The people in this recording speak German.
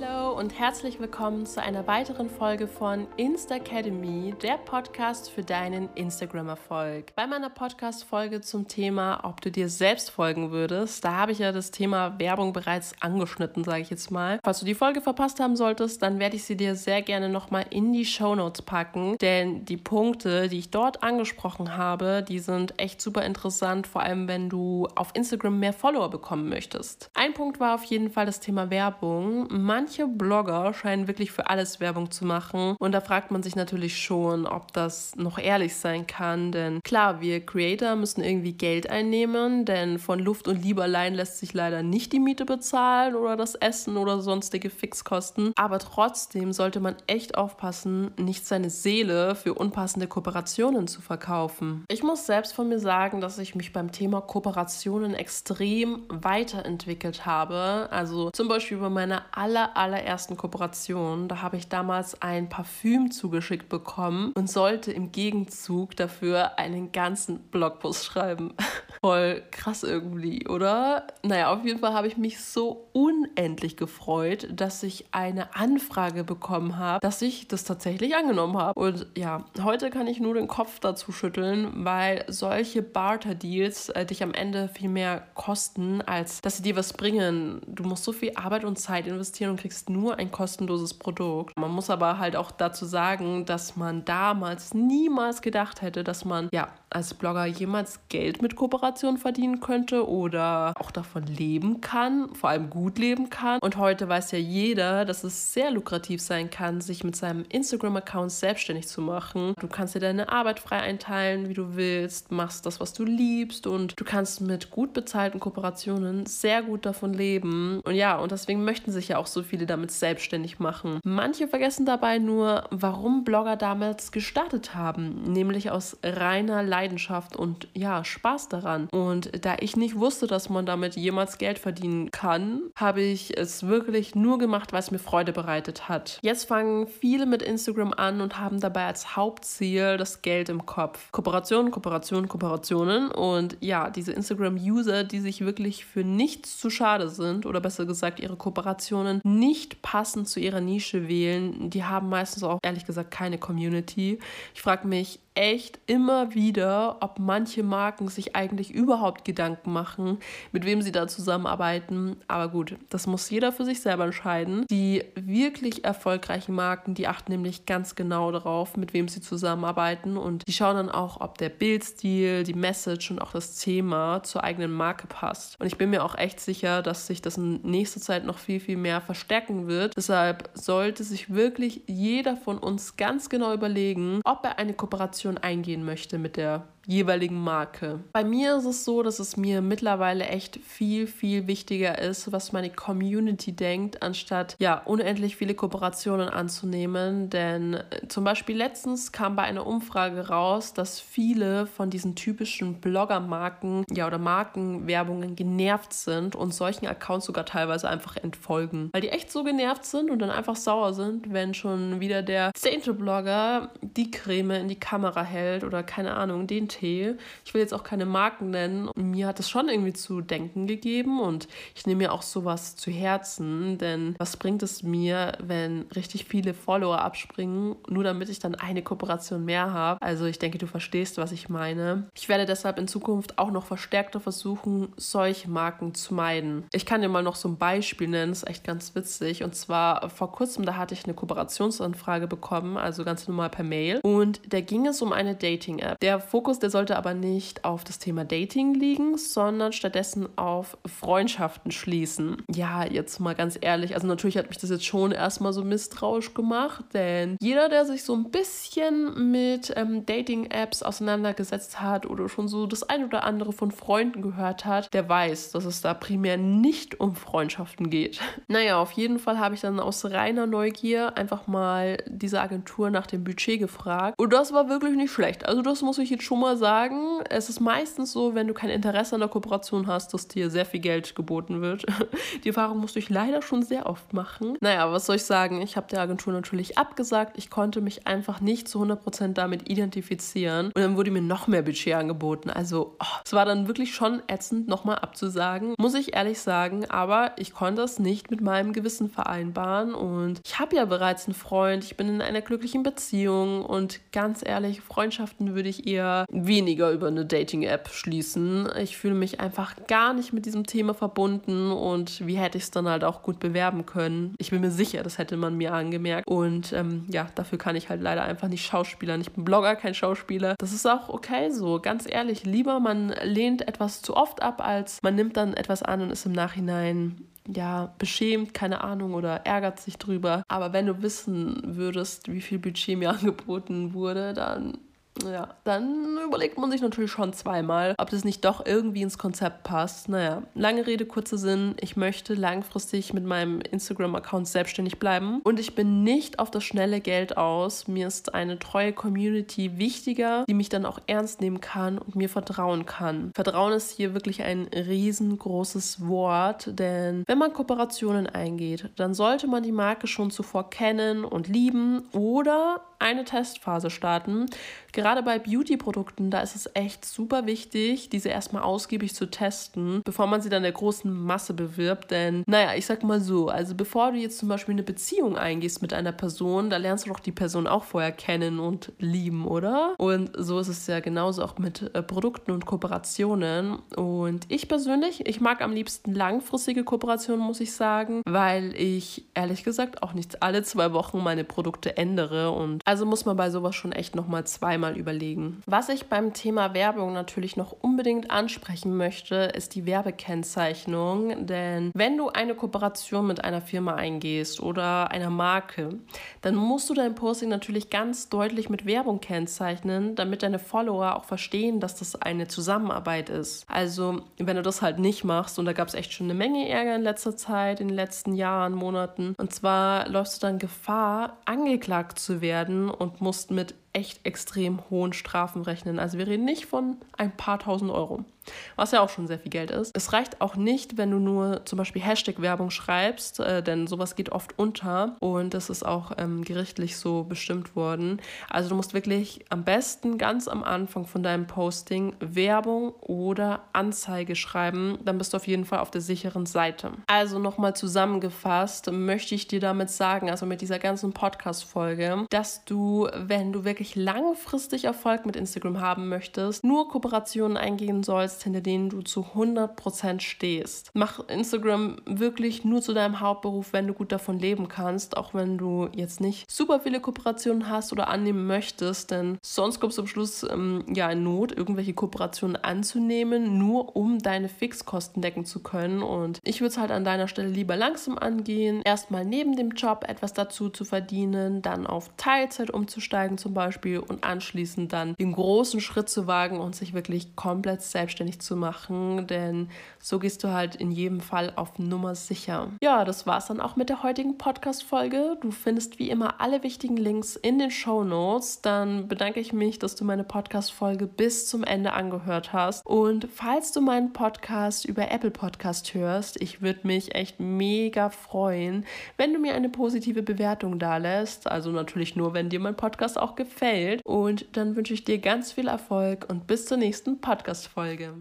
Hallo und herzlich willkommen zu einer weiteren Folge von Insta Academy, der Podcast für deinen Instagram-Erfolg. Bei meiner Podcast-Folge zum Thema, ob du dir selbst folgen würdest, da habe ich ja das Thema Werbung bereits angeschnitten, sage ich jetzt mal. Falls du die Folge verpasst haben solltest, dann werde ich sie dir sehr gerne nochmal in die Show Notes packen, denn die Punkte, die ich dort angesprochen habe, die sind echt super interessant, vor allem wenn du auf Instagram mehr Follower bekommen möchtest. Ein Punkt war auf jeden Fall das Thema Werbung manche Blogger scheinen wirklich für alles Werbung zu machen. Und da fragt man sich natürlich schon, ob das noch ehrlich sein kann. Denn klar, wir Creator müssen irgendwie Geld einnehmen, denn von Luft und Liebe allein lässt sich leider nicht die Miete bezahlen oder das Essen oder sonstige Fixkosten. Aber trotzdem sollte man echt aufpassen, nicht seine Seele für unpassende Kooperationen zu verkaufen. Ich muss selbst von mir sagen, dass ich mich beim Thema Kooperationen extrem weiterentwickelt habe. Also zum Beispiel bei meiner aller, allerersten Kooperation. Da habe ich damals ein Parfüm zugeschickt bekommen und sollte im Gegenzug dafür einen ganzen Blogpost schreiben. Voll krass irgendwie, oder? Naja, auf jeden Fall habe ich mich so unendlich gefreut, dass ich eine Anfrage bekommen habe, dass ich das tatsächlich angenommen habe. Und ja, heute kann ich nur den Kopf dazu schütteln, weil solche Barter-Deals äh, dich am Ende viel mehr kosten, als dass sie dir was bringen. Du musst so viel Arbeit und Zeit investieren und kriegst nur ein kostenloses Produkt. Man muss aber halt auch dazu sagen, dass man damals niemals gedacht hätte, dass man ja als Blogger jemals Geld mit Kooperation verdienen könnte oder auch davon leben kann, vor allem gut leben kann. Und heute weiß ja jeder, dass es sehr lukrativ sein kann, sich mit seinem Instagram-Account selbstständig zu machen. Du kannst dir deine Arbeit frei einteilen, wie du willst, machst das, was du liebst und du kannst mit gut bezahlten Kooperationen sehr gut davon leben. Und ja, und deswegen möchten sich ja auch so viele damit selbstständig machen. Manche vergessen dabei nur, warum Blogger damals gestartet haben, nämlich aus reiner Leidenschaft Leidenschaft und ja, Spaß daran. Und da ich nicht wusste, dass man damit jemals Geld verdienen kann, habe ich es wirklich nur gemacht, weil es mir Freude bereitet hat. Jetzt fangen viele mit Instagram an und haben dabei als Hauptziel das Geld im Kopf. Kooperationen, Kooperationen, Kooperationen. Und ja, diese Instagram-User, die sich wirklich für nichts zu schade sind oder besser gesagt ihre Kooperationen nicht passend zu ihrer Nische wählen, die haben meistens auch ehrlich gesagt keine Community. Ich frage mich, echt immer wieder, ob manche Marken sich eigentlich überhaupt Gedanken machen, mit wem sie da zusammenarbeiten. Aber gut, das muss jeder für sich selber entscheiden. Die wirklich erfolgreichen Marken, die achten nämlich ganz genau darauf, mit wem sie zusammenarbeiten und die schauen dann auch, ob der Bildstil, die Message und auch das Thema zur eigenen Marke passt. Und ich bin mir auch echt sicher, dass sich das in nächster Zeit noch viel, viel mehr verstärken wird. Deshalb sollte sich wirklich jeder von uns ganz genau überlegen, ob er eine Kooperation Kooperation eingehen möchte mit der jeweiligen Marke. Bei mir ist es so, dass es mir mittlerweile echt viel, viel wichtiger ist, was meine Community denkt, anstatt ja unendlich viele Kooperationen anzunehmen. Denn äh, zum Beispiel letztens kam bei einer Umfrage raus, dass viele von diesen typischen Blogger-Marken ja oder Markenwerbungen genervt sind und solchen Accounts sogar teilweise einfach entfolgen. Weil die echt so genervt sind und dann einfach sauer sind, wenn schon wieder der zehnte Blogger die Creme in die Kamera hält oder keine Ahnung, den Tee. Ich will jetzt auch keine Marken nennen. Mir hat es schon irgendwie zu denken gegeben und ich nehme mir auch sowas zu Herzen, denn was bringt es mir, wenn richtig viele Follower abspringen, nur damit ich dann eine Kooperation mehr habe? Also ich denke, du verstehst, was ich meine. Ich werde deshalb in Zukunft auch noch verstärkter versuchen, solche Marken zu meiden. Ich kann dir mal noch so ein Beispiel nennen, das ist echt ganz witzig. Und zwar vor kurzem, da hatte ich eine Kooperationsanfrage bekommen, also ganz normal per Mail. Und da ging es um eine Dating-App. Der Fokus der der sollte aber nicht auf das Thema Dating liegen, sondern stattdessen auf Freundschaften schließen. Ja, jetzt mal ganz ehrlich, also natürlich hat mich das jetzt schon erstmal so misstrauisch gemacht, denn jeder, der sich so ein bisschen mit ähm, Dating-Apps auseinandergesetzt hat oder schon so das ein oder andere von Freunden gehört hat, der weiß, dass es da primär nicht um Freundschaften geht. Naja, auf jeden Fall habe ich dann aus reiner Neugier einfach mal diese Agentur nach dem Budget gefragt und das war wirklich nicht schlecht. Also das muss ich jetzt schon mal mal sagen, es ist meistens so, wenn du kein Interesse an der Kooperation hast, dass dir sehr viel Geld geboten wird. Die Erfahrung musste ich leider schon sehr oft machen. Naja, was soll ich sagen? Ich habe der Agentur natürlich abgesagt. Ich konnte mich einfach nicht zu 100% damit identifizieren. Und dann wurde mir noch mehr Budget angeboten. Also, oh, es war dann wirklich schon ätzend, nochmal abzusagen. Muss ich ehrlich sagen. Aber ich konnte es nicht mit meinem Gewissen vereinbaren. Und ich habe ja bereits einen Freund. Ich bin in einer glücklichen Beziehung. Und ganz ehrlich, Freundschaften würde ich eher weniger über eine Dating-App schließen. Ich fühle mich einfach gar nicht mit diesem Thema verbunden. Und wie hätte ich es dann halt auch gut bewerben können? Ich bin mir sicher, das hätte man mir angemerkt. Und ähm, ja, dafür kann ich halt leider einfach nicht schauspielern. Ich bin Blogger, kein Schauspieler. Das ist auch okay so. Ganz ehrlich, lieber man lehnt etwas zu oft ab, als man nimmt dann etwas an und ist im Nachhinein ja, beschämt, keine Ahnung, oder ärgert sich drüber. Aber wenn du wissen würdest, wie viel Budget mir angeboten wurde, dann ja, dann überlegt man sich natürlich schon zweimal, ob das nicht doch irgendwie ins Konzept passt. Naja, lange Rede, kurzer Sinn. Ich möchte langfristig mit meinem Instagram-Account selbstständig bleiben und ich bin nicht auf das schnelle Geld aus. Mir ist eine treue Community wichtiger, die mich dann auch ernst nehmen kann und mir vertrauen kann. Vertrauen ist hier wirklich ein riesengroßes Wort, denn wenn man Kooperationen eingeht, dann sollte man die Marke schon zuvor kennen und lieben oder eine Testphase starten. Gerade bei Beauty-Produkten, da ist es echt super wichtig, diese erstmal ausgiebig zu testen, bevor man sie dann der großen Masse bewirbt. Denn, naja, ich sag mal so, also bevor du jetzt zum Beispiel eine Beziehung eingehst mit einer Person, da lernst du doch die Person auch vorher kennen und lieben, oder? Und so ist es ja genauso auch mit äh, Produkten und Kooperationen. Und ich persönlich, ich mag am liebsten langfristige Kooperationen, muss ich sagen, weil ich ehrlich gesagt auch nicht alle zwei Wochen meine Produkte ändere und also muss man bei sowas schon echt nochmal zweimal überlegen. Was ich beim Thema Werbung natürlich noch unbedingt ansprechen möchte, ist die Werbekennzeichnung. Denn wenn du eine Kooperation mit einer Firma eingehst oder einer Marke, dann musst du dein Posting natürlich ganz deutlich mit Werbung kennzeichnen, damit deine Follower auch verstehen, dass das eine Zusammenarbeit ist. Also, wenn du das halt nicht machst, und da gab es echt schon eine Menge Ärger in letzter Zeit, in den letzten Jahren, Monaten, und zwar läufst du dann Gefahr, angeklagt zu werden und mussten mit echt extrem hohen Strafen rechnen. Also wir reden nicht von ein paar tausend Euro, was ja auch schon sehr viel Geld ist. Es reicht auch nicht, wenn du nur zum Beispiel Hashtag-Werbung schreibst, äh, denn sowas geht oft unter und das ist auch ähm, gerichtlich so bestimmt worden. Also du musst wirklich am besten ganz am Anfang von deinem Posting Werbung oder Anzeige schreiben, dann bist du auf jeden Fall auf der sicheren Seite. Also nochmal zusammengefasst möchte ich dir damit sagen, also mit dieser ganzen Podcast-Folge, dass du, wenn du wirklich wirklich langfristig Erfolg mit Instagram haben möchtest, nur Kooperationen eingehen sollst, hinter denen du zu 100% stehst. Mach Instagram wirklich nur zu deinem Hauptberuf, wenn du gut davon leben kannst, auch wenn du jetzt nicht super viele Kooperationen hast oder annehmen möchtest, denn sonst kommst du am Schluss ähm, ja in Not, irgendwelche Kooperationen anzunehmen, nur um deine Fixkosten decken zu können. Und ich würde es halt an deiner Stelle lieber langsam angehen, erstmal neben dem Job etwas dazu zu verdienen, dann auf Teilzeit umzusteigen zum Beispiel und anschließend dann den großen Schritt zu wagen und sich wirklich komplett selbstständig zu machen, denn so gehst du halt in jedem Fall auf Nummer sicher. Ja, das war's dann auch mit der heutigen Podcast-Folge. Du findest wie immer alle wichtigen Links in den Show Notes. Dann bedanke ich mich, dass du meine Podcast-Folge bis zum Ende angehört hast. Und falls du meinen Podcast über Apple Podcast hörst, ich würde mich echt mega freuen, wenn du mir eine positive Bewertung da lässt. Also natürlich nur, wenn dir mein Podcast auch gefällt. Und dann wünsche ich dir ganz viel Erfolg und bis zur nächsten Podcast-Folge.